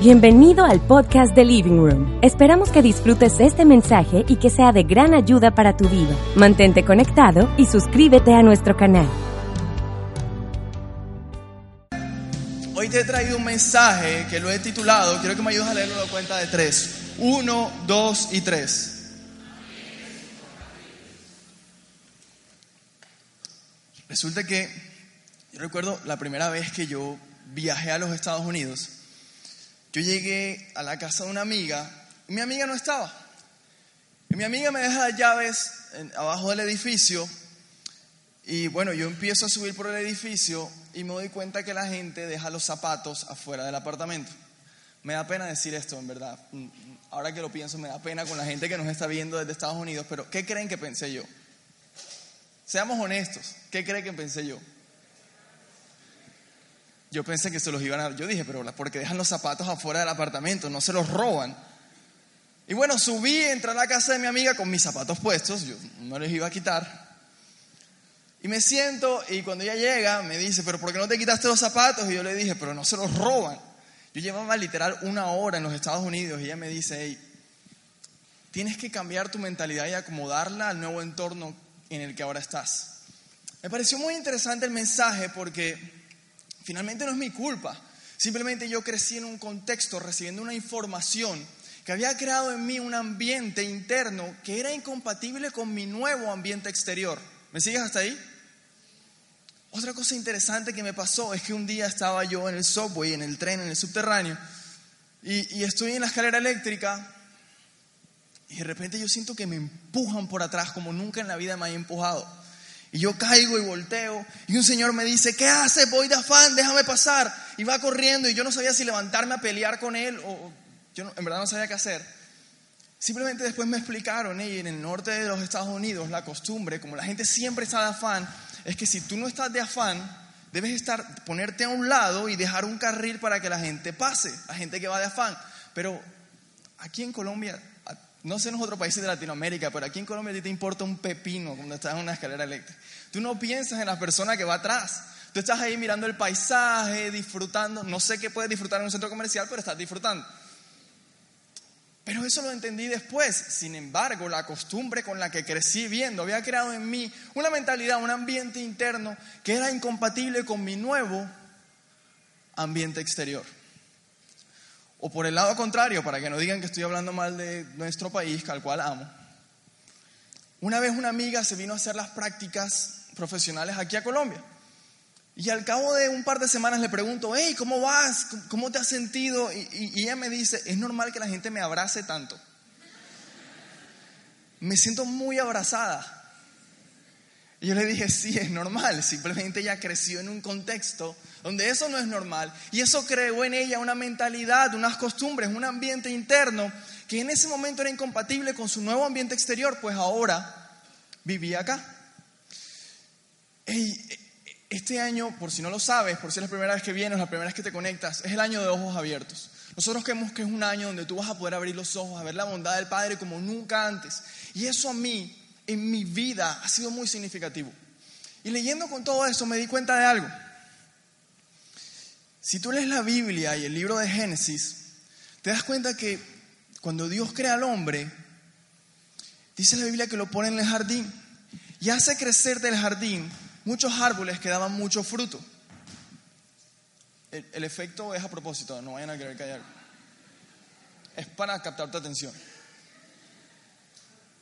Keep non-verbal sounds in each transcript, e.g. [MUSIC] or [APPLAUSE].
Bienvenido al podcast de Living Room. Esperamos que disfrutes este mensaje y que sea de gran ayuda para tu vida. Mantente conectado y suscríbete a nuestro canal. Hoy te he traído un mensaje que lo he titulado, quiero que me ayudes a leerlo a la cuenta de tres. Uno, dos y tres. Resulta que yo recuerdo la primera vez que yo viajé a los Estados Unidos. Yo llegué a la casa de una amiga y mi amiga no estaba. Y mi amiga me deja las llaves abajo del edificio y bueno, yo empiezo a subir por el edificio y me doy cuenta que la gente deja los zapatos afuera del apartamento. Me da pena decir esto, en verdad. Mm, mm, Ahora que lo pienso, me da pena con la gente que nos está viendo desde Estados Unidos, pero ¿qué creen que pensé yo? Seamos honestos, ¿qué creen que pensé yo? Yo pensé que se los iban a... Yo dije, pero porque dejan los zapatos afuera del apartamento, no se los roban. Y bueno, subí, entré a la casa de mi amiga con mis zapatos puestos, yo no les iba a quitar. Y me siento y cuando ella llega me dice, pero ¿por qué no te quitaste los zapatos? Y yo le dije, pero no se los roban. Yo llevaba literal una hora en los Estados Unidos y ella me dice, hey, tienes que cambiar tu mentalidad y acomodarla al nuevo entorno en el que ahora estás. Me pareció muy interesante el mensaje porque finalmente no es mi culpa. Simplemente yo crecí en un contexto recibiendo una información que había creado en mí un ambiente interno que era incompatible con mi nuevo ambiente exterior. ¿Me sigues hasta ahí? Otra cosa interesante que me pasó es que un día estaba yo en el subway, en el tren, en el subterráneo, y, y estoy en la escalera eléctrica y de repente yo siento que me empujan por atrás como nunca en la vida me han empujado. Y yo caigo y volteo y un señor me dice, ¿qué hace? Voy de afán, déjame pasar. Y va corriendo y yo no sabía si levantarme a pelear con él o yo en verdad no sabía qué hacer. Simplemente después me explicaron, "Ey, en el norte de los Estados Unidos la costumbre, como la gente siempre está de afán, es que si tú no estás de afán, debes estar, ponerte a un lado y dejar un carril para que la gente pase, la gente que va de afán. Pero aquí en Colombia, no sé en los otros países de Latinoamérica, pero aquí en Colombia a ti te importa un pepino cuando estás en una escalera eléctrica. Tú no piensas en la persona que va atrás. Tú estás ahí mirando el paisaje, disfrutando. No sé qué puedes disfrutar en un centro comercial, pero estás disfrutando. Pero eso lo entendí después. Sin embargo, la costumbre con la que crecí viendo había creado en mí una mentalidad, un ambiente interno que era incompatible con mi nuevo ambiente exterior. O por el lado contrario, para que no digan que estoy hablando mal de nuestro país, al cual amo. Una vez una amiga se vino a hacer las prácticas profesionales aquí a Colombia. Y al cabo de un par de semanas le pregunto, hey, ¿cómo vas? ¿Cómo te has sentido? Y ella me dice, es normal que la gente me abrace tanto. Me siento muy abrazada. Y yo le dije, sí, es normal. Simplemente ella creció en un contexto donde eso no es normal. Y eso creó en ella una mentalidad, unas costumbres, un ambiente interno que en ese momento era incompatible con su nuevo ambiente exterior, pues ahora vivía acá. Este año, por si no lo sabes, por si es la primera vez que vienes, la primera vez que te conectas, es el año de ojos abiertos. Nosotros creemos que es un año donde tú vas a poder abrir los ojos, a ver la bondad del Padre como nunca antes. Y eso a mí, en mi vida, ha sido muy significativo. Y leyendo con todo esto me di cuenta de algo. Si tú lees la Biblia y el libro de Génesis, te das cuenta que cuando Dios crea al hombre, dice la Biblia que lo pone en el jardín y hace crecer del jardín muchos árboles que daban mucho fruto. El, efecto es a propósito, no vayan a querer callar. Es para captar tu atención.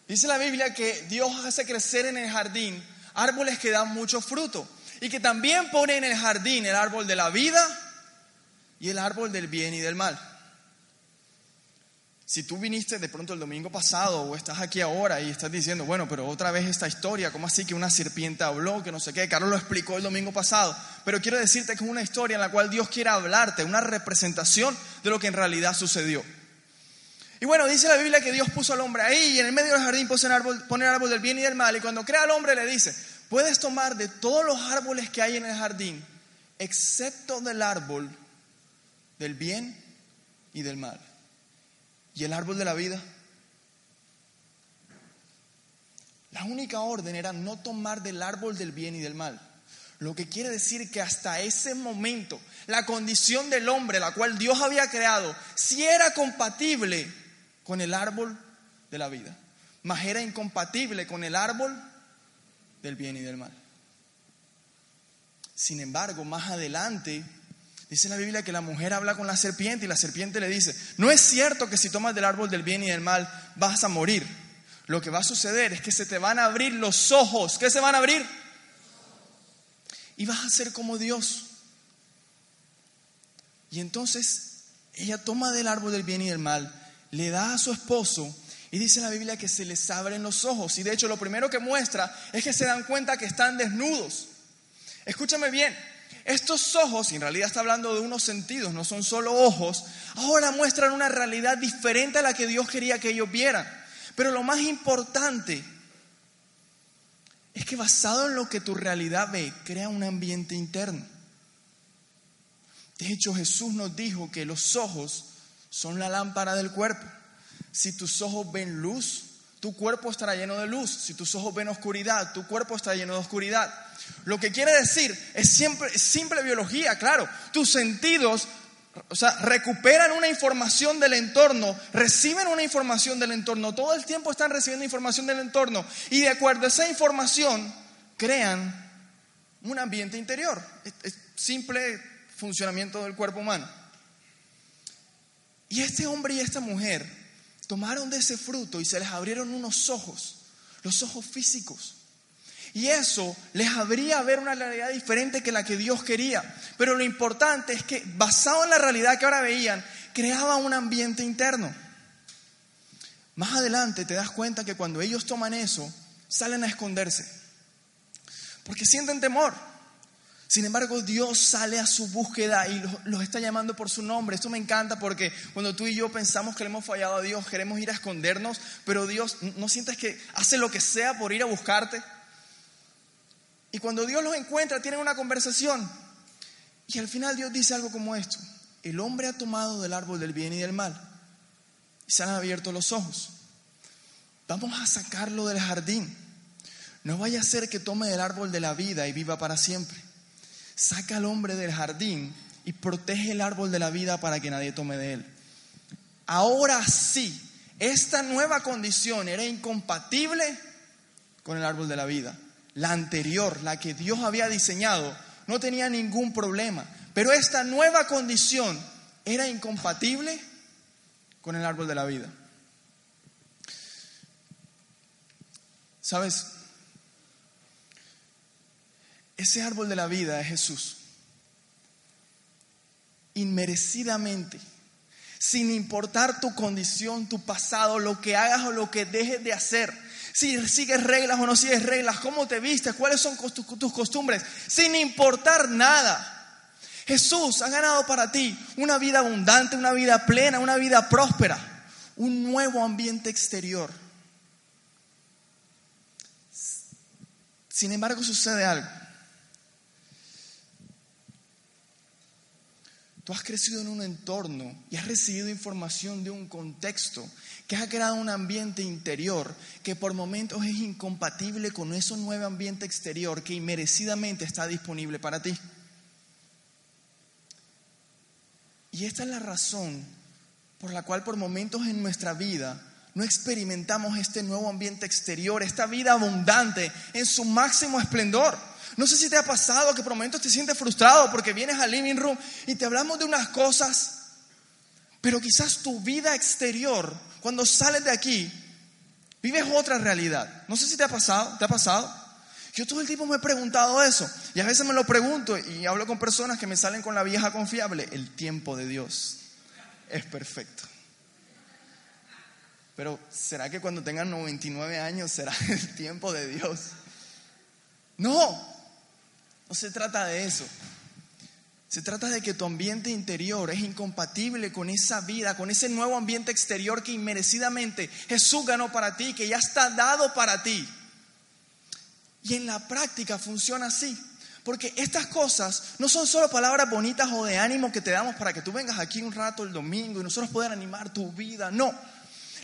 Dice la Biblia que Dios hace crecer en el jardín árboles que dan mucho fruto y que también pone en el jardín el árbol de la vida y el árbol del bien y del mal. Si tú viniste de pronto el domingo pasado o estás aquí ahora y estás diciendo, bueno, pero otra vez esta historia, ¿cómo así que una serpiente habló, que no sé qué? Carlos lo explicó el domingo pasado, pero quiero decirte que es una historia en la cual Dios quiere hablarte, una representación de lo que en realidad sucedió. Y bueno, dice la Biblia que Dios puso al hombre ahí y en el medio del jardín puso el árbol, pone el árbol del bien y del mal y cuando crea al hombre le dice, puedes tomar de todos los árboles que hay en el jardín, excepto del árbol del bien y del mal. ¿Y el árbol de la vida? La única orden era no tomar del árbol del bien y del mal. Lo que quiere decir que hasta ese momento la condición del hombre, la cual Dios había creado, sí era compatible con el árbol de la vida, mas era incompatible con el árbol del bien y del mal. Sin embargo, más adelante, dice la Biblia que la mujer habla con la serpiente y la serpiente le dice, no es cierto que si tomas del árbol del bien y del mal vas a morir. Lo que va a suceder es que se te van a abrir los ojos. ¿Qué se van a abrir? Y vas a ser como Dios. Y entonces ella toma del árbol del bien y del mal, le da a su esposo y dice la Biblia que se les abren los ojos. Y de hecho lo primero que muestra es que se dan cuenta que están desnudos. Escúchame bien, estos ojos, y en realidad está hablando de unos sentidos, no son solo ojos, ahora muestran una realidad diferente a la que Dios quería que ellos vieran. Pero lo más importante es que basado en lo que tu realidad ve, crea un ambiente interno. De hecho, Jesús nos dijo que los ojos son la lámpara del cuerpo. Si tus ojos ven luz, tu cuerpo estará lleno de luz. Si tus ojos ven oscuridad, tu cuerpo estará lleno de oscuridad. Lo que quiere decir es, siempre, simple biología, claro. Tus sentidos o sea, recuperan una información del entorno, reciben una información del entorno, todo el tiempo están recibiendo información del entorno y de acuerdo a esa información crean un ambiente interior. Es, simple funcionamiento del cuerpo humano. Y este hombre y esta mujer tomaron de ese fruto y se les abrieron unos ojos, los ojos físicos. Y eso les habría ver una realidad diferente que la que Dios quería. Pero lo importante es que basado en la realidad que ahora veían, creaba un ambiente interno. Más adelante te das cuenta que cuando ellos toman eso, salen a esconderse. Porque sienten temor. Sin embargo, Dios sale a su búsqueda y los, está llamando por su nombre. Esto me encanta porque cuando tú y yo pensamos que le hemos fallado a Dios, queremos ir a escondernos, pero Dios, ¿no sientes que hace lo que sea por ir a buscarte? Y cuando Dios los encuentra, tienen una conversación. Y al final Dios dice algo como esto. El hombre ha tomado del árbol del bien y del mal. Y se han abierto los ojos. Vamos a sacarlo del jardín. No vaya a ser que tome del árbol de la vida y viva para siempre. Saca al hombre del jardín y protege el árbol de la vida para que nadie tome de él. Ahora sí, esta nueva condición era incompatible con el árbol de la vida la anterior, la que Dios había diseñado, no tenía ningún problema. Pero esta nueva condición era incompatible con el árbol de la vida. ¿Sabes? Ese árbol de la vida es Jesús. Inmerecidamente, sin importar tu condición, tu pasado, lo que hagas o lo que dejes de hacer, si sigues reglas o no sigues reglas, cómo te vistes, cuáles son tus costumbres, sin importar nada. Jesús ha ganado para ti una vida abundante, una vida plena, una vida próspera, un nuevo ambiente exterior. Sin embargo, sucede algo. Tú has crecido en un entorno y has recibido información de un contexto que ha creado un ambiente interior que por momentos es incompatible con ese nuevo ambiente exterior que inmerecidamente está disponible para ti. Y esta es la razón por la cual por momentos en nuestra vida no experimentamos este nuevo ambiente exterior, esta vida abundante en su máximo esplendor. No sé si te ha pasado que por momentos te sientes frustrado porque vienes al living room y te hablamos de unas cosas, pero quizás tu vida exterior, cuando sales de aquí, vives otra realidad. No sé si te ha pasado, ¿te ha pasado? Yo todo el tiempo me he preguntado eso y a veces me lo pregunto y hablo con personas que me salen con la vieja confiable. El tiempo de Dios es perfecto. Pero ¿será que cuando tengan 99 años será [LAUGHS] el tiempo de Dios? No, no se trata de eso. Se trata de que tu ambiente interior es incompatible con esa vida, con ese nuevo ambiente exterior que inmerecidamente Jesús ganó para ti, que ya está dado para ti. Y en la práctica funciona así. Porque estas cosas no son solo palabras bonitas o de ánimo que te damos para que tú vengas aquí un rato el domingo y nosotros puedan animar tu vida. No.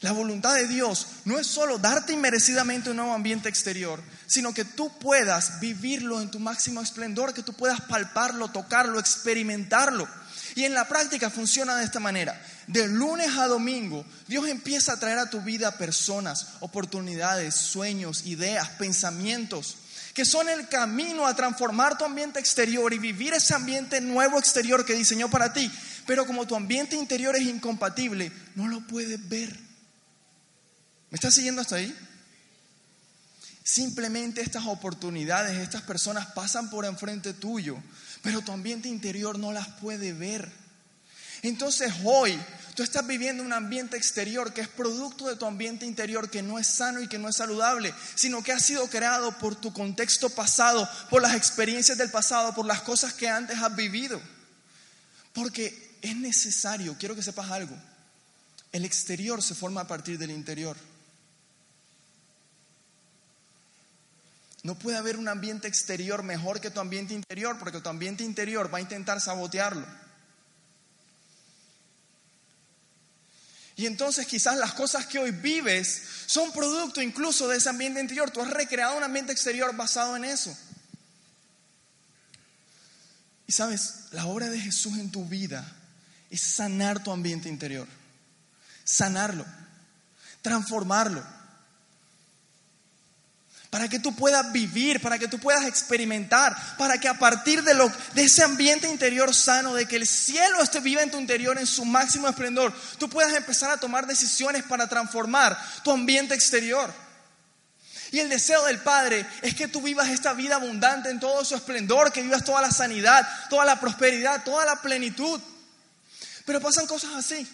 La voluntad de Dios no es solo darte inmerecidamente un nuevo ambiente exterior, sino que tú puedas vivirlo en tu máximo esplendor, que tú puedas palparlo, tocarlo, experimentarlo. Y en la práctica funciona de esta manera. De lunes a domingo, Dios empieza a traer a tu vida personas, oportunidades, sueños, ideas, pensamientos, que son el camino a transformar tu ambiente exterior y vivir ese ambiente nuevo exterior que diseñó para ti. Pero como tu ambiente interior es incompatible, no lo puedes ver. ¿Me estás siguiendo hasta ahí? Simplemente estas oportunidades, estas personas pasan por enfrente tuyo, pero tu ambiente interior no las puede ver. Entonces hoy tú estás viviendo un ambiente exterior que es producto de tu ambiente interior que no es sano y que no es saludable, sino que ha sido creado por tu contexto pasado, por las experiencias del pasado, por las cosas que antes has vivido. Porque es necesario, quiero que sepas algo, el exterior se forma a partir del interior. No puede haber un ambiente exterior mejor que tu ambiente interior, porque tu ambiente interior va a intentar sabotearlo. Y entonces quizás las cosas que hoy vives son producto incluso de ese ambiente interior. Tú has recreado un ambiente exterior basado en eso. Y sabes, la obra de Jesús en tu vida es sanar tu ambiente interior. Sanarlo. Transformarlo para que tú puedas vivir, para que tú puedas experimentar, para que a partir de, lo, de ese ambiente interior sano, de que el cielo esté viva en tu interior en su máximo esplendor, tú puedas empezar a tomar decisiones para transformar tu ambiente exterior. Y el deseo del Padre es que tú vivas esta vida abundante en todo su esplendor, que vivas toda la sanidad, toda la prosperidad, toda la plenitud. Pero pasan cosas así.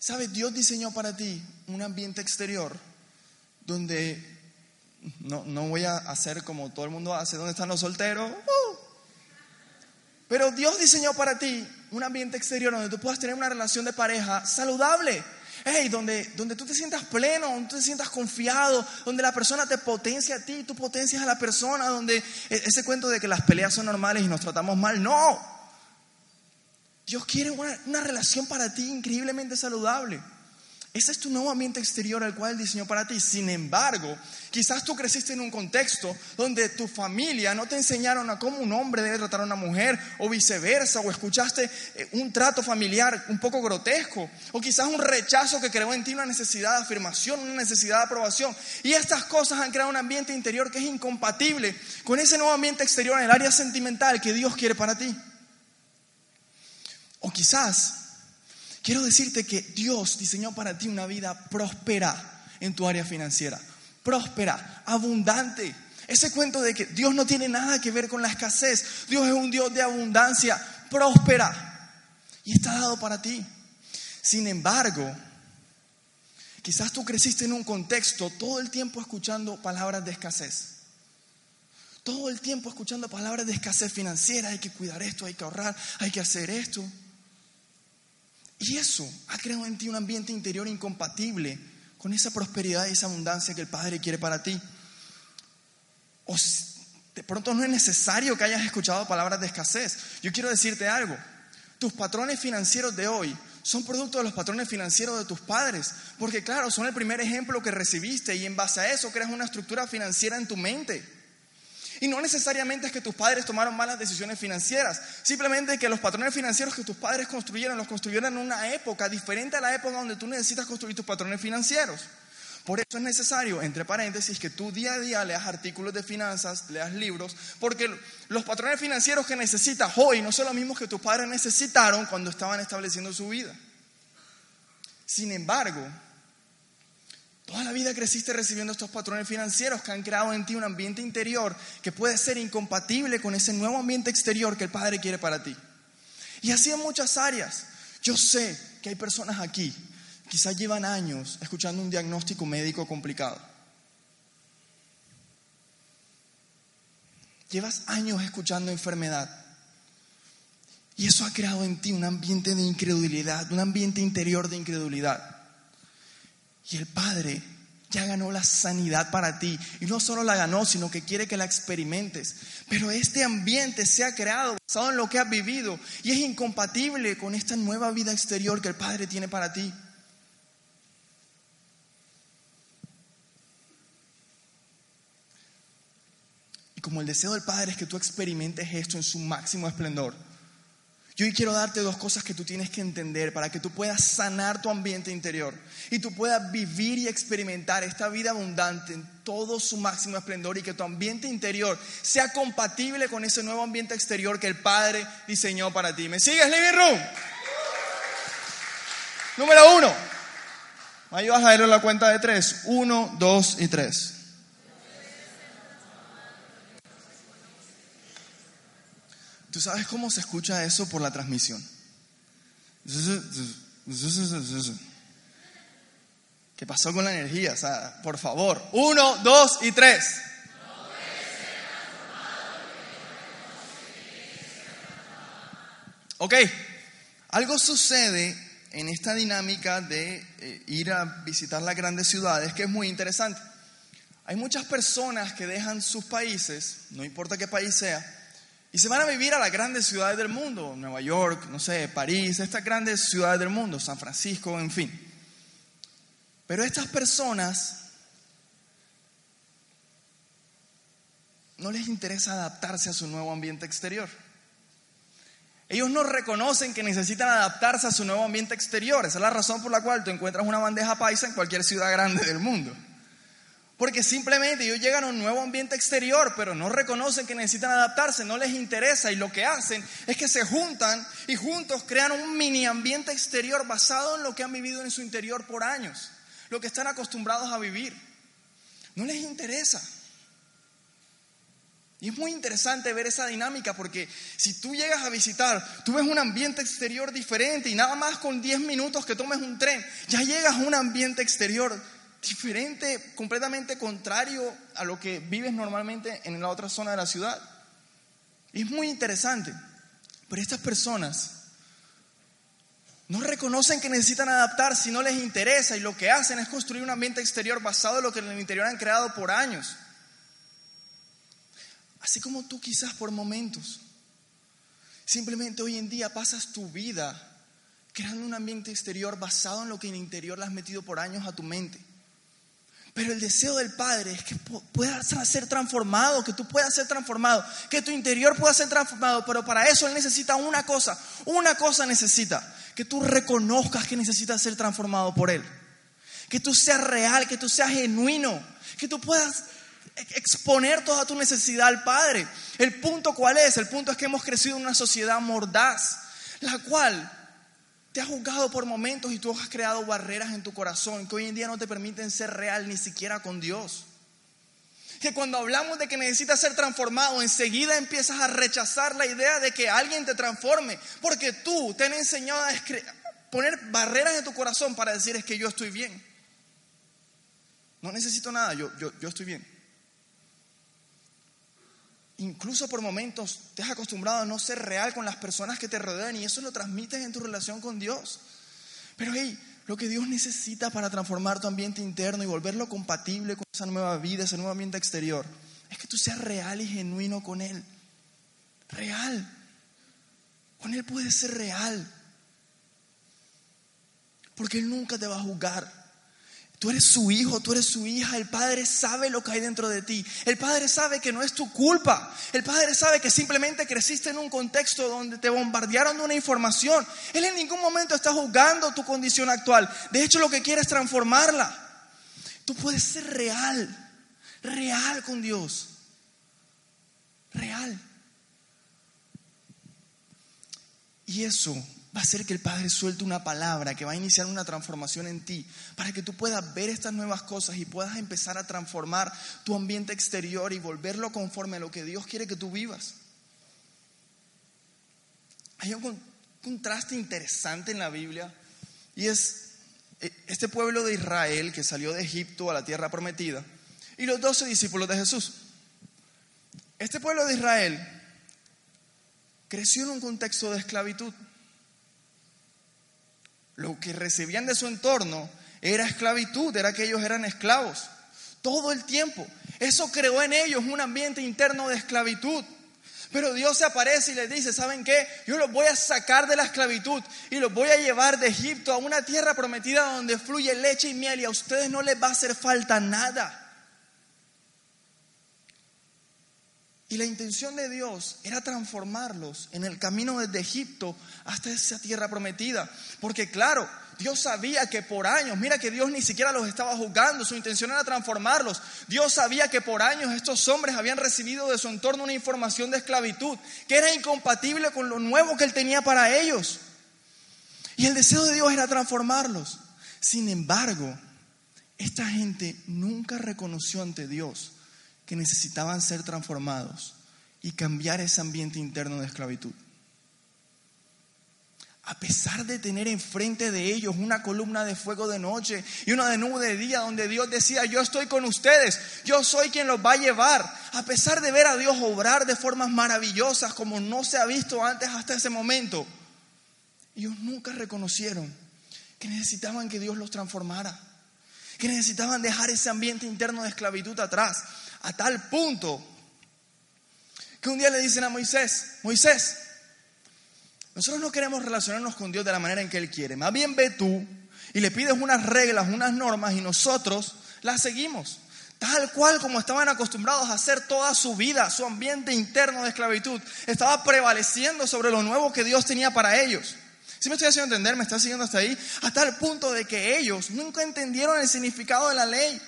¿Sabes? Dios diseñó para ti un ambiente exterior donde no, no, voy a hacer como todo el mundo hace, donde están los solteros. Uh. Pero Dios diseñó para ti un ambiente exterior donde tú puedas tener una relación de pareja saludable. Hey, donde, donde tú te sientas pleno, donde tú te sientas confiado, donde la persona te potencia a ti, tú potencias a la persona, donde e, ese cuento de que las peleas son normales y nos tratamos mal, no. Dios quiere una, una relación para ti increíblemente saludable. Ese es tu nuevo ambiente exterior al cual diseñó para ti. Sin embargo, quizás tú creciste en un contexto donde tu familia no te enseñaron a cómo un hombre debe tratar a una mujer o viceversa, o escuchaste eh, un trato familiar un poco grotesco, o quizás un rechazo que creó en ti una necesidad de afirmación, una necesidad de aprobación. Y estas cosas han creado un ambiente interior que es incompatible con ese nuevo ambiente exterior en el área sentimental que Dios quiere para ti. O quizás Quiero decirte que Dios diseñó para ti una vida próspera en tu área financiera. Próspera, abundante. Ese cuento de que Dios no tiene nada que ver con la escasez. Dios es un Dios de abundancia, próspera. Y está dado para ti. Sin embargo, quizás tú creciste en un contexto todo el tiempo escuchando palabras de escasez. Todo el tiempo escuchando palabras de escasez financiera. Hay que cuidar esto, hay que ahorrar, hay que hacer esto. Y eso ha creado en ti un ambiente interior incompatible con esa prosperidad y esa abundancia que el Padre quiere para ti. O de pronto no es necesario que hayas escuchado palabras de escasez. Yo quiero decirte algo. Tus patrones financieros de hoy son producto de los patrones financieros de tus padres. Porque claro, son el primer ejemplo que recibiste y en base a eso creas una estructura financiera en tu mente. Y no necesariamente es que tus padres tomaron malas decisiones financieras, simplemente que los patrones financieros que tus padres construyeron los construyeron en una época diferente a la época donde tú necesitas construir tus patrones financieros. Por eso es necesario, entre paréntesis, que tú día a día leas artículos de finanzas, leas libros, porque los patrones financieros que necesitas hoy no son los mismos que tus padres necesitaron cuando estaban estableciendo su vida. Sin embargo, Toda la vida creciste recibiendo estos patrones financieros que han creado en ti un ambiente interior que puede ser incompatible con ese nuevo ambiente exterior que el Padre quiere para ti. Y así en muchas áreas. Yo sé que hay personas aquí, quizás llevan años escuchando un diagnóstico médico complicado. Llevas años escuchando enfermedad. Y eso ha creado en ti un ambiente de incredulidad, un ambiente interior de incredulidad. Y el Padre ya ganó la sanidad para ti. Y no solo la ganó, sino que quiere que la experimentes. Pero este ambiente se ha creado basado en lo que has vivido y es incompatible con esta nueva vida exterior que el Padre tiene para ti. Y como el deseo del Padre es que tú experimentes esto en su máximo esplendor, yo hoy quiero darte dos cosas que tú tienes que entender para que tú puedas sanar tu ambiente interior y tú puedas vivir y experimentar esta vida abundante en todo su máximo esplendor y que tu ambiente interior sea compatible con ese nuevo ambiente exterior que el Padre diseñó para ti. ¿Me sigues, Living Room? Número uno. ¿Me ayudas a verlo en la cuenta de tres? Uno, dos y tres. ¿Tú sabes cómo se escucha eso por la transmisión? ¿Qué pasó con la energía? O sea, por favor, uno, dos y tres. Ok, algo sucede en esta dinámica de eh, ir a visitar las grandes ciudades que es muy interesante. Hay muchas personas que dejan sus países, no importa qué país sea, y se van a vivir a las grandes ciudades del mundo, Nueva York, no sé, París, estas grandes ciudades del mundo, San Francisco, en fin. Pero estas personas no les interesa adaptarse a su nuevo ambiente exterior. Ellos no reconocen que necesitan adaptarse a su nuevo ambiente exterior. Esa es la razón por la cual tú encuentras una bandeja paisa en cualquier ciudad grande del mundo. Porque simplemente ellos llegan a un nuevo ambiente exterior, pero no reconocen que necesitan adaptarse, no les interesa y lo que hacen es que se juntan y juntos crean un mini ambiente exterior basado en lo que han vivido en su interior por años, lo que están acostumbrados a vivir. No les interesa. Y es muy interesante ver esa dinámica porque si tú llegas a visitar, tú ves un ambiente exterior diferente y nada más con 10 minutos que tomes un tren, ya llegas a un ambiente exterior diferente, completamente contrario a lo que vives normalmente en la otra zona de la ciudad. es muy interesante, pero estas personas no reconocen que necesitan adaptarse si no les interesa y lo que hacen es construir un ambiente exterior basado en lo que en el interior han creado por años. Así como tú quizás por momentos, simplemente hoy en día pasas tu vida creando un ambiente exterior basado en lo que en el interior le has metido por años a tu mente. Pero el deseo del Padre es que puedas ser transformado, que tú puedas ser transformado, que tu interior pueda ser transformado. Pero para eso Él necesita una cosa, una cosa necesita, que tú reconozcas que necesitas ser transformado por Él. Que tú seas real, que tú seas genuino, que tú puedas exponer toda tu necesidad al Padre. El punto cuál es? El punto es que hemos crecido en una sociedad mordaz, la cual te has juzgado por momentos y tú has creado barreras en tu corazón que hoy en día no te permiten ser real ni siquiera con Dios. Que cuando hablamos de que necesitas ser transformado, enseguida empiezas a rechazar la idea de que alguien te transforme, porque tú te han enseñado a poner barreras en tu corazón para decir es que yo estoy bien. No necesito nada, yo, yo, yo estoy bien incluso por momentos te has acostumbrado a no ser real con las personas que te rodean y eso lo transmites en tu relación con Dios. Pero hey, lo que Dios necesita para transformar tu ambiente interno y volverlo compatible con esa nueva vida, ese nuevo ambiente exterior, es que tú seas real y genuino con Él. Real. Con Él puedes ser real. Porque Él nunca te va a juzgar. Tú eres su hijo, tú eres su hija. El Padre sabe lo que hay dentro de ti. El Padre sabe que no es tu culpa. El Padre sabe que simplemente creciste en un contexto donde te bombardearon de una información. Él en ningún momento está juzgando tu condición actual. De hecho, lo que quiere es transformarla. Tú puedes ser real, real con Dios. Real. Y eso va a ser que el Padre suelte una palabra que va a iniciar una transformación en ti, para que tú puedas ver estas nuevas cosas y puedas empezar a transformar tu ambiente exterior y volverlo conforme a lo que Dios quiere que tú vivas. Hay un contraste interesante en la Biblia y es eh, este pueblo de Israel que salió de Egipto a la tierra prometida y los doce discípulos de Jesús. Este pueblo de Israel creció en un contexto de esclavitud lo que recibían de su entorno era esclavitud, era que ellos eran esclavos. Todo el tiempo. Eso creó en ellos un ambiente interno de esclavitud. Pero Dios se aparece y les dice, ¿saben qué? Yo los voy a sacar de la esclavitud y los voy a llevar de Egipto a una tierra prometida donde fluye leche y miel y a ustedes no les va a hacer falta nada. Y la intención de Dios era transformarlos en el camino desde Egipto hasta esa tierra prometida. Porque claro, Dios sabía que por años, mira que Dios ni siquiera los estaba juzgando, su intención era transformarlos. Dios sabía que por años estos hombres habían recibido de su entorno una información de esclavitud que era incompatible con lo nuevo que Él tenía para ellos. Y el deseo de Dios era transformarlos. Sin embargo, esta gente nunca reconoció ante Dios que necesitaban ser transformados y cambiar ese ambiente interno de esclavitud. A pesar de tener enfrente de ellos una columna de fuego de noche y una de nube de día donde Dios decía, yo estoy con ustedes, yo soy quien los va a llevar. A pesar de ver a Dios obrar de formas maravillosas como no se ha visto antes hasta ese momento, ellos nunca reconocieron que necesitaban que Dios los transformara, que necesitaban dejar ese ambiente interno de esclavitud atrás a tal punto que un día le dicen a Moisés, Moisés, nosotros no queremos relacionarnos con Dios de la manera en que Él quiere. Más bien ve tú y le pides unas reglas, unas normas y nosotros las seguimos. Tal cual como estaban acostumbrados a hacer toda su vida, su ambiente interno de esclavitud estaba prevaleciendo sobre lo nuevo que Dios tenía para ellos. Si me estoy haciendo entender, me está siguiendo hasta ahí, hasta el punto de que ellos nunca entendieron el significado de la ley.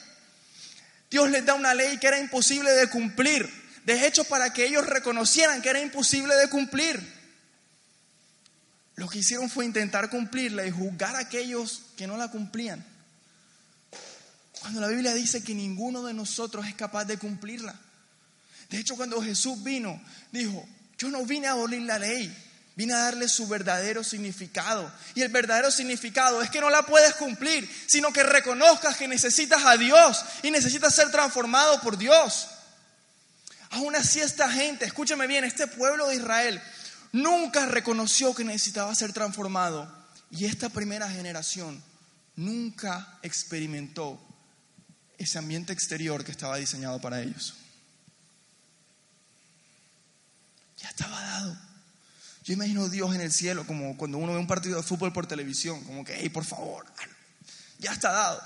Dios les da una ley que era imposible de cumplir. De hecho, para que ellos reconocieran que era imposible de cumplir. Lo que hicieron fue intentar cumplirla y juzgar a aquellos que no la cumplían. Cuando la Biblia dice que ninguno de nosotros es capaz de cumplirla. De hecho, cuando Jesús vino, dijo, yo no vine a abolir la ley, Vine a darle su verdadero significado. Y el verdadero significado es que no la puedes cumplir, sino que reconozcas que necesitas a Dios y necesitas ser transformado por Dios. Aún así esta gente, escúchame bien, este pueblo de Israel nunca reconoció que necesitaba ser transformado. Y esta primera generación nunca experimentó ese ambiente exterior que estaba diseñado para ellos. Ya estaba dado. Yo imagino Dios en el cielo como cuando uno ve un partido de fútbol por televisión, como que, hey, por favor, ya está dado.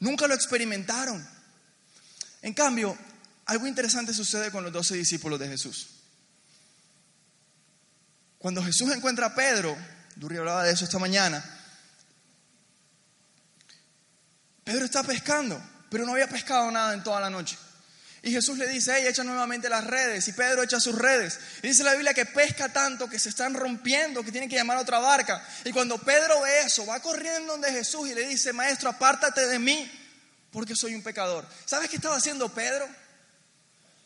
Nunca lo experimentaron. En cambio, algo interesante sucede con los doce discípulos de Jesús. Cuando Jesús encuentra a Pedro, Durri hablaba de eso esta mañana, Pedro está pescando, pero no había pescado nada en toda la noche. Y Jesús le dice, hey, echa nuevamente las redes. Y Pedro echa sus redes. Y dice la Biblia que pesca tanto que se están rompiendo, que tienen que llamar a otra barca. Y cuando Pedro ve eso, va corriendo donde Jesús y le dice, maestro, apártate de mí, porque soy un pecador. ¿Sabes qué estaba haciendo Pedro?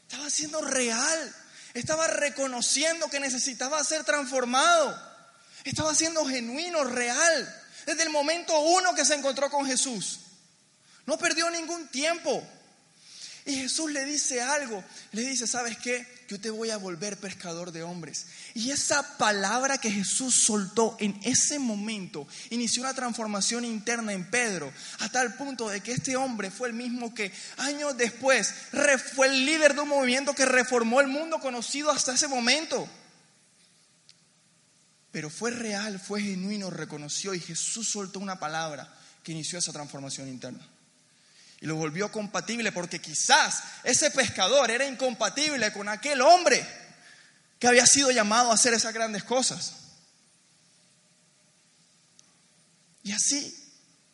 Estaba siendo real. Estaba reconociendo que necesitaba ser transformado. Estaba siendo genuino, real. Desde el momento uno que se encontró con Jesús. No perdió ningún tiempo. Y Jesús le dice algo, le dice, ¿sabes qué? Yo te voy a volver pescador de hombres. Y esa palabra que Jesús soltó en ese momento inició una transformación interna en Pedro, a tal punto de que este hombre fue el mismo que años después fue el líder de un movimiento que reformó el mundo conocido hasta ese momento. Pero fue real, fue genuino, reconoció y Jesús soltó una palabra que inició esa transformación interna y lo volvió compatible porque quizás ese pescador era incompatible con aquel hombre que había sido llamado a hacer esas grandes cosas. Y así,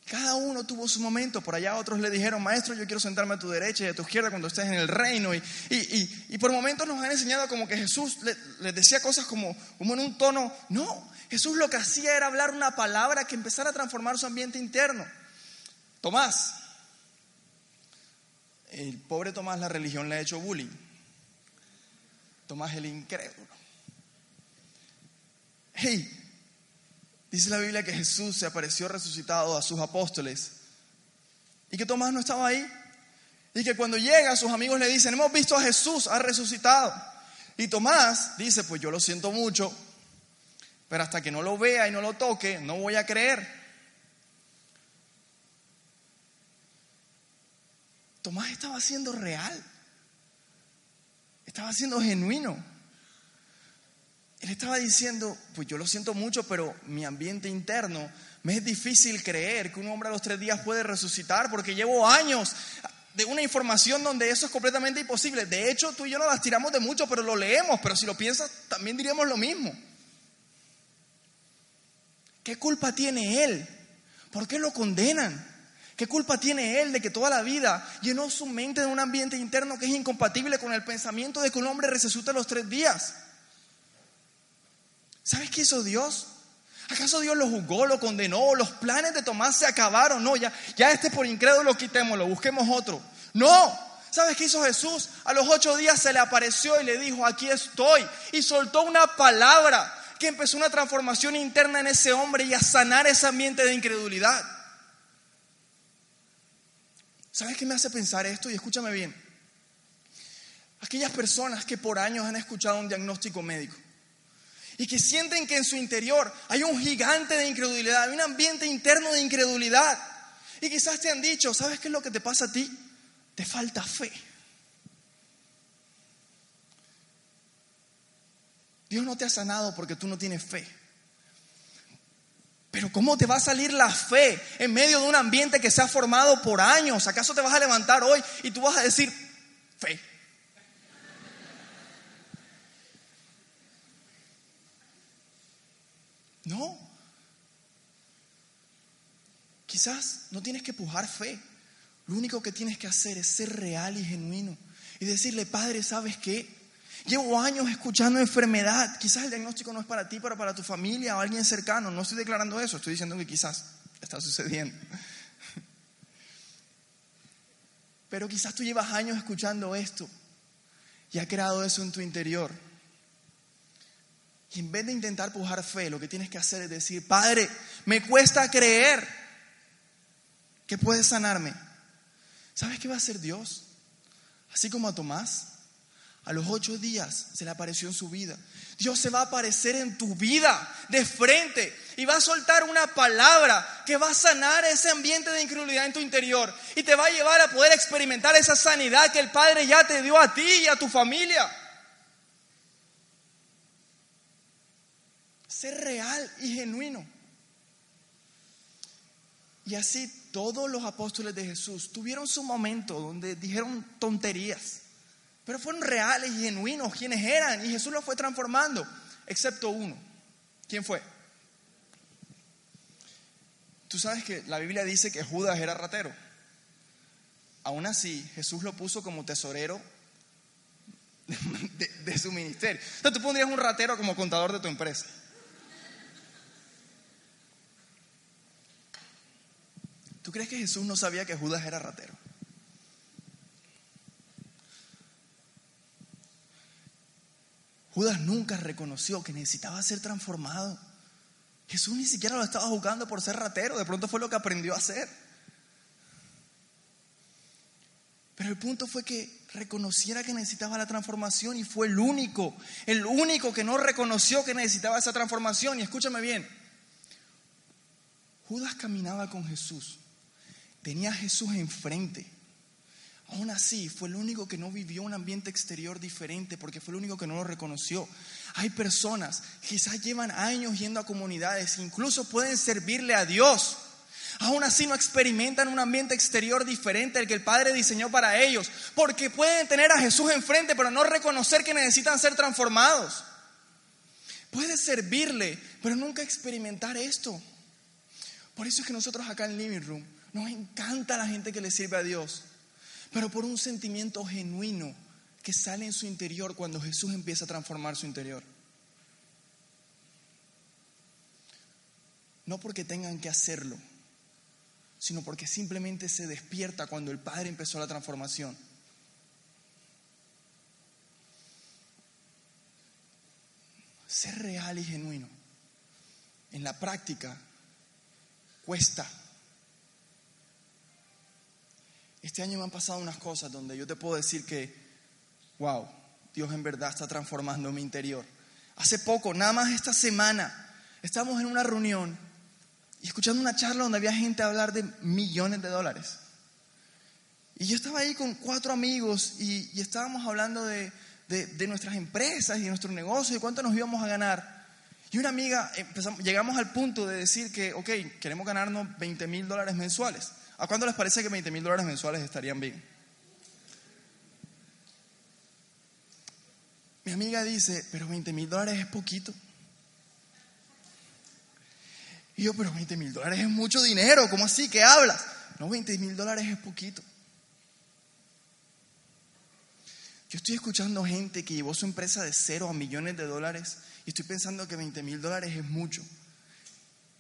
cada uno tuvo su momento. Por allá otros le dijeron, maestro, yo quiero sentarme a tu derecha y a tu izquierda cuando estés en el reino. Y, y, por momentos nos han enseñado como que Jesús les decía cosas como, como en un tono, no, Jesús lo que hacía era hablar una palabra que empezara a transformar su ambiente interno. Tomás, el pobre Tomás, la religión le ha hecho bullying. Tomás el incrédulo. Hey, dice la Biblia que Jesús se apareció resucitado a sus apóstoles y que Tomás no estaba ahí. Y que cuando llega, sus amigos le dicen, hemos visto a Jesús, ha resucitado. Y Tomás dice, pues yo lo siento mucho, pero hasta que no lo vea y no lo toque, no voy a creer. Tomás estaba siendo real, estaba siendo genuino. Él estaba diciendo, pues yo lo siento mucho, pero mi ambiente interno me es difícil creer que un hombre a los tres días puede resucitar porque llevo años de una información donde eso es completamente imposible. De hecho, tú y yo no las tiramos de mucho, pero lo leemos, pero si lo piensas, también diríamos lo mismo. ¿Qué culpa tiene él? ¿Por qué lo condenan? ¿Qué culpa tiene él de que toda la vida llenó su mente de un ambiente interno que es incompatible con el pensamiento de que un hombre resucita los tres días? ¿Sabes qué hizo Dios? ¿Acaso Dios lo juzgó, lo condenó? ¿Los planes de Tomás se acabaron? No, ya, ya este por incrédulo quitémoslo, busquemos otro. No, ¿Sabes qué hizo Jesús? A los ocho días se le apareció y le dijo, aquí estoy. Y soltó una palabra que empezó una transformación interna en ese hombre y a sanar ese ambiente de incredulidad. ¿Sabes qué me hace pensar esto? Y escúchame bien. Aquellas personas que por años han escuchado un diagnóstico médico y que sienten que en su interior hay un gigante de incredulidad, hay un ambiente interno de incredulidad. Y quizás te han dicho, ¿sabes qué es lo que te pasa a ti? Te falta fe. Dios no te ha sanado porque tú no tienes fe. Pero ¿cómo te va a salir la fe en medio de un ambiente que se ha formado por años? ¿Acaso te vas a levantar hoy y tú vas a decir fe? No. Quizás no tienes que pujar fe. Lo único que tienes que hacer es ser real y genuino y decirle, Padre, ¿sabes qué? Llevo años escuchando enfermedad. Quizás el diagnóstico no es para ti, pero para tu familia o alguien cercano. No estoy declarando eso, estoy diciendo que quizás está sucediendo. [LAUGHS] Pero quizás tú llevas años escuchando esto y ha creado eso en tu interior. Y en vez de intentar pujar fe, lo que tienes que hacer es decir, Padre, me cuesta creer que puedes sanarme. ¿Sabes qué va a hacer Dios? Así como a Tomás, a los ocho días se le apareció en su vida. Dios se va a aparecer en tu vida de frente y va a soltar una palabra que va a sanar ese ambiente de incredulidad en tu interior y te va a llevar a poder experimentar esa sanidad que el Padre ya te dio a ti y a tu familia. Ser real y genuino. Y así todos los apóstoles de Jesús tuvieron su momento donde dijeron tonterías, pero fueron reales y genuinos quienes eran y Jesús los fue transformando, excepto uno. ¿Quién fue? Tú sabes que la Biblia dice que Judas era ratero. Aún así, Jesús lo puso como tesorero de, su ministerio. Entonces tú pondrías un ratero como contador de tu empresa. ¿Tú crees que Jesús no sabía que Judas era ratero? Judas nunca reconoció que necesitaba ser transformado. Jesús ni siquiera lo estaba jugando por ser ratero, de pronto fue lo que aprendió a hacer. Pero el punto fue que reconociera que necesitaba la transformación y fue el único, el único que no reconoció que necesitaba esa transformación. Y escúchame bien, Judas caminaba con Jesús Tenía a Jesús enfrente. Aún así, fue el único que no vivió un ambiente exterior diferente porque fue el único que no lo reconoció. Hay personas, quizás llevan años yendo a comunidades, incluso pueden servirle a Dios. Aún así no experimentan un ambiente exterior diferente al que el Padre diseñó para ellos, porque pueden tener a Jesús enfrente, pero no reconocer que necesitan ser transformados. Puedes servirle, pero nunca experimentar esto. Por eso es que nosotros acá en Living Room nos encanta la gente que le sirve a Dios, pero por un sentimiento genuino que sale en su interior cuando Jesús empieza a transformar su interior. No porque tengan que hacerlo, sino porque simplemente se despierta cuando el Padre empezó la transformación. Ser real y genuino en la práctica cuesta. Este año me han pasado unas cosas donde yo te puedo decir que, wow, Dios en verdad está transformando mi interior. Hace poco, nada más esta semana, estábamos en una reunión y escuchando una charla donde había gente hablar de millones de dólares. Y yo estaba ahí con cuatro amigos y, estábamos hablando de, nuestras empresas y de nuestro negocio y cuánto nos íbamos a ganar. Y una amiga, llegamos al punto de decir que, ok, queremos ganarnos 20 mil dólares mensuales. ¿A cuándo les parece que 20 mil dólares mensuales estarían bien? Mi amiga dice, pero 20 mil dólares es poquito. Y yo, pero 20 mil dólares es mucho dinero, ¿cómo así? ¿Qué hablas? No, 20 mil dólares es poquito. Yo estoy escuchando gente que llevó su empresa de cero a millones de dólares y estoy pensando que 20 mil dólares es mucho.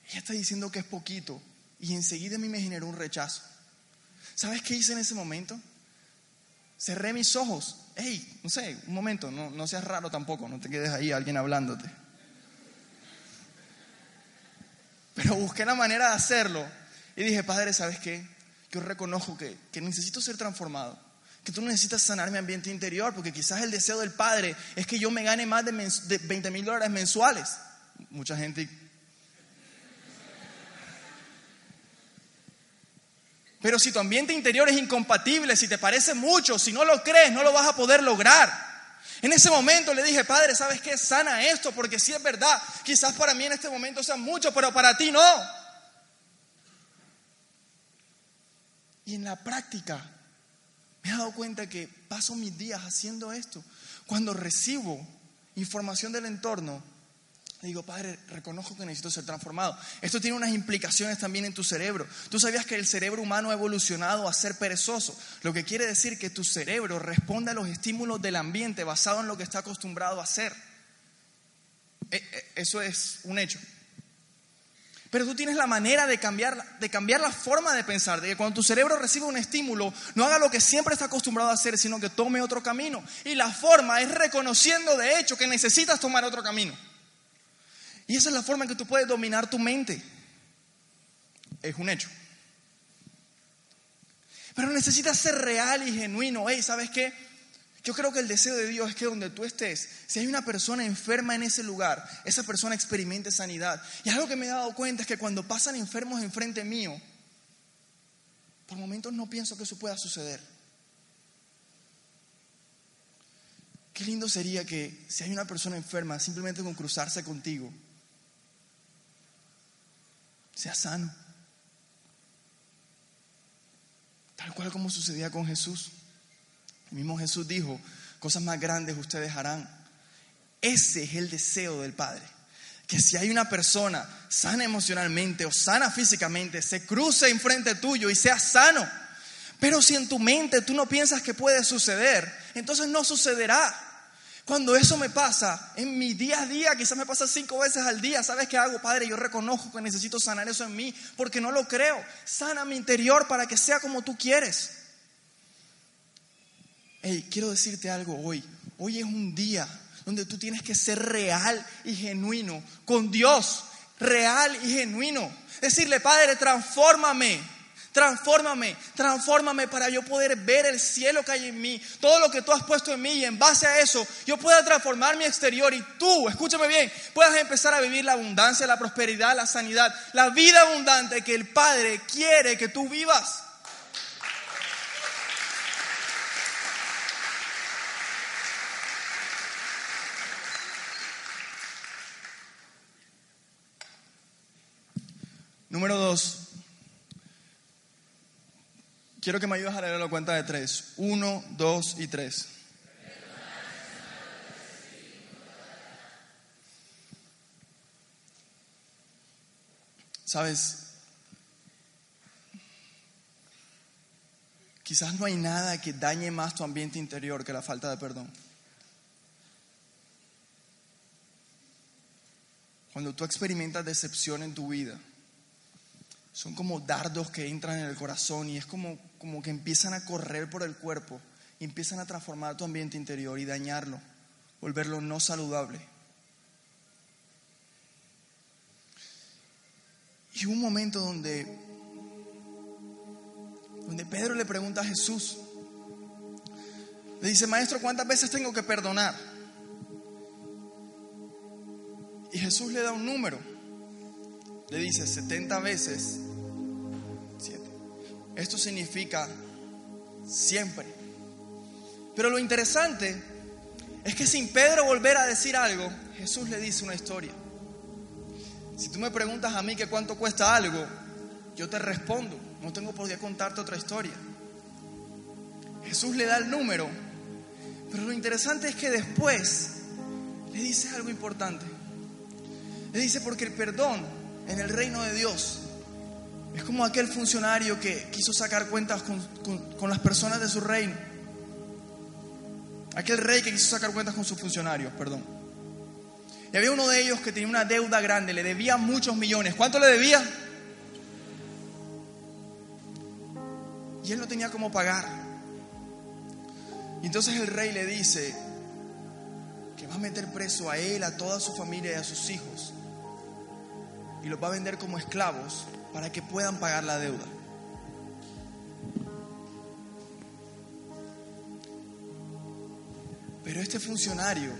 Ella está diciendo que es poquito y enseguida a mí me generó un rechazo. ¿Sabes qué hice en ese momento? Cerré mis ojos. Hey, no sé, un momento, no, no seas raro tampoco, no te quedes ahí alguien hablándote. Pero busqué la manera de hacerlo y dije, Padre, ¿sabes qué? Yo reconozco que, que necesito ser transformado, que tú necesitas sanar mi ambiente interior, porque quizás el deseo del Padre es que yo me gane más de, de 20 mil dólares mensuales. Mucha gente Pero si tu ambiente interior es incompatible, si te parece mucho, si no lo crees, no lo vas a poder lograr. En ese momento le dije, Padre, ¿sabes qué? Sana esto, porque si es verdad, quizás para mí en este momento sea mucho, pero para ti no. Y en la práctica me he dado cuenta que paso mis días haciendo esto. Cuando recibo información del entorno, le digo, Padre, reconozco que necesito ser transformado. Esto tiene unas implicaciones también en tu cerebro. Tú sabías que el cerebro humano ha evolucionado a ser perezoso, lo que quiere decir que tu cerebro responde a los estímulos del ambiente basado en lo que está acostumbrado a hacer. E, e, eso es un hecho. Pero tú tienes la manera de cambiar, de cambiar la forma de pensar, de que cuando tu cerebro recibe un estímulo, no haga lo que siempre está acostumbrado a hacer, sino que tome otro camino. Y la forma es reconociendo de hecho que necesitas tomar otro camino. Y esa es la forma en que tú puedes dominar tu mente. Es un hecho. Pero necesitas ser real y genuino. Hey, ¿sabes qué? Yo creo que el deseo de Dios es que donde tú estés, si hay una persona enferma en ese lugar, esa persona experimente sanidad. Y algo que me he dado cuenta es que cuando pasan enfermos enfrente mío, por momentos no pienso que eso pueda suceder. Qué lindo sería que si hay una persona enferma, simplemente con cruzarse contigo, sea sano. Tal cual como sucedía con Jesús. El mismo Jesús dijo, cosas más grandes ustedes harán. Ese es el deseo del Padre. Que si hay una persona sana emocionalmente o sana físicamente, se cruce enfrente tuyo y sea sano. Pero si en tu mente tú no piensas que puede suceder, entonces no sucederá. Cuando eso me pasa, en mi día a día, quizás me pasa cinco veces al día, ¿sabes qué hago, Padre? Yo reconozco que necesito sanar eso en mí, porque no lo creo. Sana mi interior para que sea como tú quieres. Hey, quiero decirte algo hoy. Hoy es un día donde tú tienes que ser real y genuino con Dios, real y genuino. Decirle, Padre, transfórmame Transfórmame, transfórmame para yo poder ver el cielo que hay en mí, todo lo que tú has puesto en mí y en base a eso yo pueda transformar mi exterior y tú, escúchame bien, puedas empezar a vivir la abundancia, la prosperidad, la sanidad, la vida abundante que el Padre quiere que tú vivas. Número dos, Quiero que me ayudes a leer la cuenta de tres. Uno, dos y tres. Sabes, quizás no hay nada que dañe más tu ambiente interior que la falta de perdón. Cuando tú experimentas decepción en tu vida, son como dardos que entran en el corazón y es como, como que empiezan a correr por el cuerpo y empiezan a transformar tu ambiente interior y dañarlo, volverlo no saludable. Y un momento donde, donde Pedro le pregunta a Jesús, le dice, maestro, ¿cuántas veces tengo que perdonar? Y Jesús le da un número. Le dice 70 veces 7. Esto significa siempre. Pero lo interesante es que sin Pedro volver a decir algo, Jesús le dice una historia. Si tú me preguntas a mí que cuánto cuesta algo, yo te respondo, no tengo por qué contarte otra historia. Jesús le da el número, pero lo interesante es que después le dice algo importante. Le dice porque el perdón en el reino de Dios es como aquel funcionario que quiso sacar cuentas con, las personas de su reino. Aquel rey que quiso sacar cuentas con sus funcionarios, perdón. Y había uno de ellos que tenía una deuda grande, le debía muchos millones. ¿Cuánto le debía? Y él no tenía cómo pagar. Y entonces el rey le dice que va a meter preso a él, a toda su familia y a sus hijos. Y los va a vender como esclavos para que puedan pagar la deuda. Pero este funcionario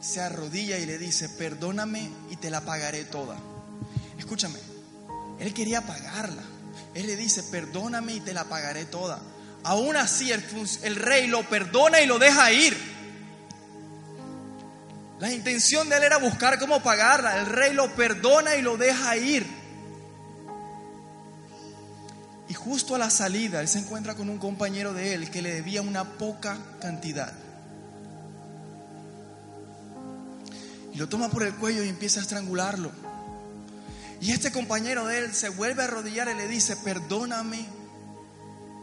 se arrodilla y le dice, perdóname y te la pagaré toda. Escúchame, él quería pagarla. Él le dice, perdóname y te la pagaré toda. Aún así el, el rey lo perdona y lo deja ir. La intención de él era buscar cómo pagarla. El rey lo perdona y lo deja ir. Y justo a la salida, él se encuentra con un compañero de él que le debía una poca cantidad. Y lo toma por el cuello y empieza a estrangularlo. Y este compañero de él se vuelve a arrodillar y le dice, perdóname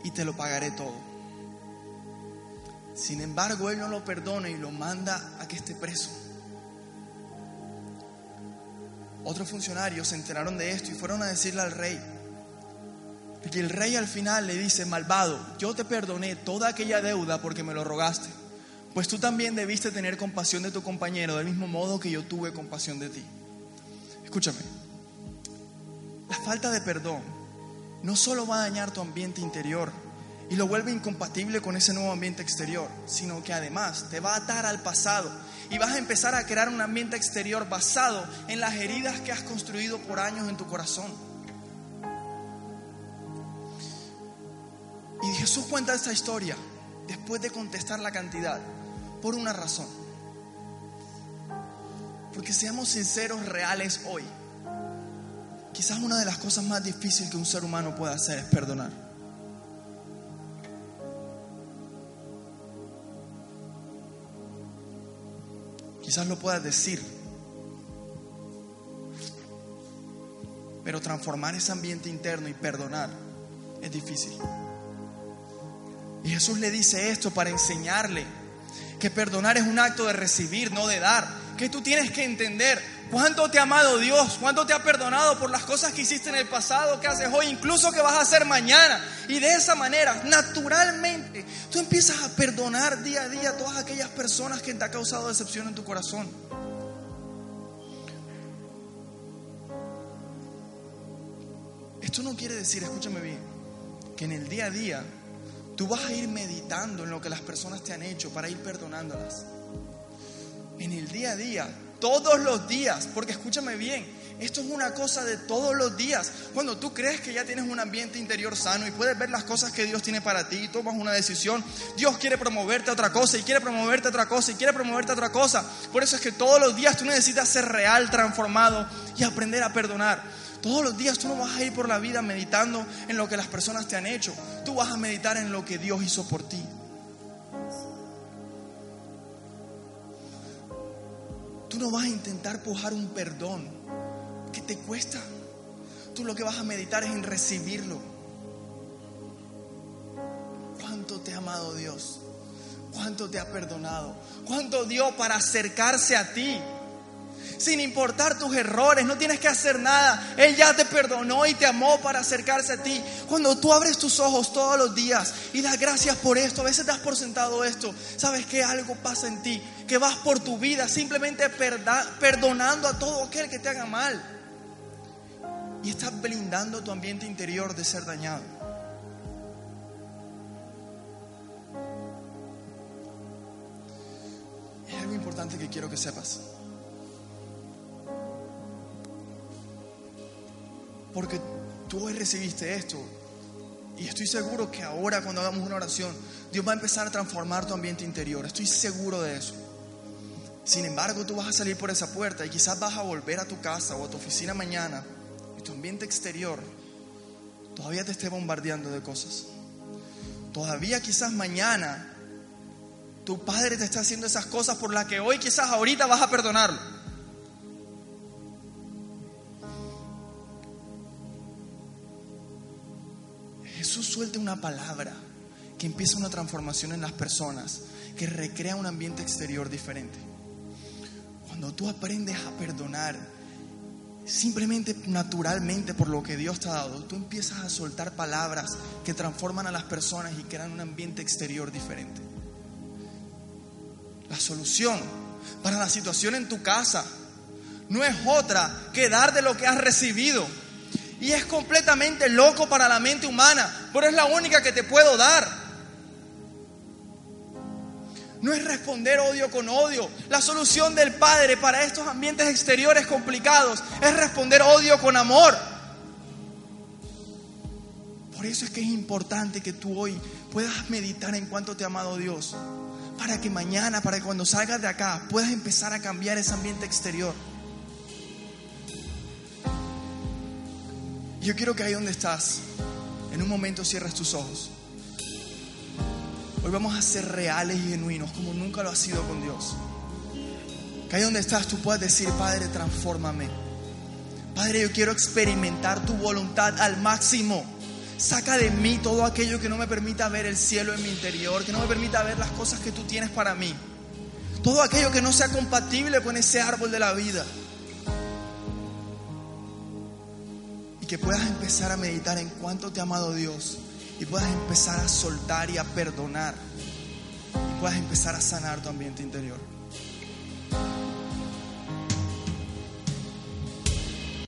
y te lo pagaré todo. Sin embargo, él no lo perdona y lo manda a que esté preso. Otros funcionarios se enteraron de esto y fueron a decirle al rey. Y el rey al final le dice, malvado, yo te perdoné toda aquella deuda porque me lo rogaste. Pues tú también debiste tener compasión de tu compañero del mismo modo que yo tuve compasión de ti. Escúchame, la falta de perdón no solo va a dañar tu ambiente interior y lo vuelve incompatible con ese nuevo ambiente exterior, sino que además te va a atar al pasado y vas a empezar a crear un ambiente exterior basado en las heridas que has construido por años en tu corazón. Y Jesús cuenta esta historia después de contestar la cantidad por una razón. Porque seamos sinceros, reales hoy. Quizás una de las cosas más difíciles que un ser humano puede hacer es perdonar. Quizás lo puedas decir, pero transformar ese ambiente interno y perdonar es difícil. Y Jesús le dice esto para enseñarle que perdonar es un acto de recibir, no de dar. Que tú tienes que entender cuánto te ha amado Dios, cuánto te ha perdonado por las cosas que hiciste en el pasado, que haces hoy, incluso que vas a hacer mañana. Y de esa manera, naturalmente, tú empiezas a perdonar día a día a todas aquellas personas que te han causado decepción en tu corazón. Esto no quiere decir, escúchame bien, que en el día a día Tú vas a ir meditando en lo que las personas te han hecho para ir perdonándolas. En el día a día, todos los días, porque escúchame bien, esto es una cosa de todos los días. Cuando tú crees que ya tienes un ambiente interior sano y puedes ver las cosas que Dios tiene para ti y tomas una decisión, Dios quiere promoverte a otra cosa y quiere promoverte a otra cosa y quiere promoverte a otra cosa. Por eso es que todos los días tú necesitas ser real, transformado y aprender a perdonar. Todos los días tú no vas a ir por la vida meditando en lo que las personas te han hecho. Tú vas a meditar en lo que Dios hizo por ti. Tú no vas a intentar pujar un perdón que te cuesta. Tú lo que vas a meditar es en recibirlo. ¿Cuánto te ha amado Dios? ¿Cuánto te ha perdonado? ¿Cuánto dio para acercarse a ti? Sin importar tus errores, no tienes que hacer nada. Él ya te perdonó y te amó para acercarse a ti. Cuando tú abres tus ojos todos los días y das gracias por esto, a veces das por sentado esto, sabes que algo pasa en ti, que vas por tu vida simplemente perdonando a todo aquel que te haga mal. Y estás blindando tu ambiente interior de ser dañado. Es algo importante que quiero que sepas. Porque tú hoy recibiste esto. Y estoy seguro que ahora cuando hagamos una oración, Dios va a empezar a transformar tu ambiente interior. Estoy seguro de eso. Sin embargo, tú vas a salir por esa puerta y quizás vas a volver a tu casa o a tu oficina mañana y tu ambiente exterior todavía te esté bombardeando de cosas. Todavía quizás mañana tu padre te está haciendo esas cosas por las que hoy quizás ahorita vas a perdonarlo. Jesús suelta una palabra que empieza una transformación en las personas, que recrea un ambiente exterior diferente. Cuando tú aprendes a perdonar, simplemente naturalmente por lo que Dios te ha dado, tú empiezas a soltar palabras que transforman a las personas y crean un ambiente exterior diferente. La solución para la situación en tu casa no es otra que dar de lo que has recibido. Y es completamente loco para la mente humana, pero es la única que te puedo dar. No es responder odio con odio. La solución del Padre para estos ambientes exteriores complicados es responder odio con amor. Por eso es que es importante que tú hoy puedas meditar en cuánto te ha amado Dios. Para que mañana, para que cuando salgas de acá, puedas empezar a cambiar ese ambiente exterior. Yo quiero que ahí donde estás, en un momento cierres tus ojos. Hoy vamos a ser reales y genuinos como nunca lo ha sido con Dios. Que ahí donde estás tú puedas decir, Padre, transfórmame. Padre, yo quiero experimentar tu voluntad al máximo. Saca de mí todo aquello que no me permita ver el cielo en mi interior, que no me permita ver las cosas que tú tienes para mí. Todo aquello que no sea compatible con ese árbol de la vida. Que puedas empezar a meditar en cuánto te ha amado Dios y puedas empezar a soltar y a perdonar y puedas empezar a sanar tu ambiente interior.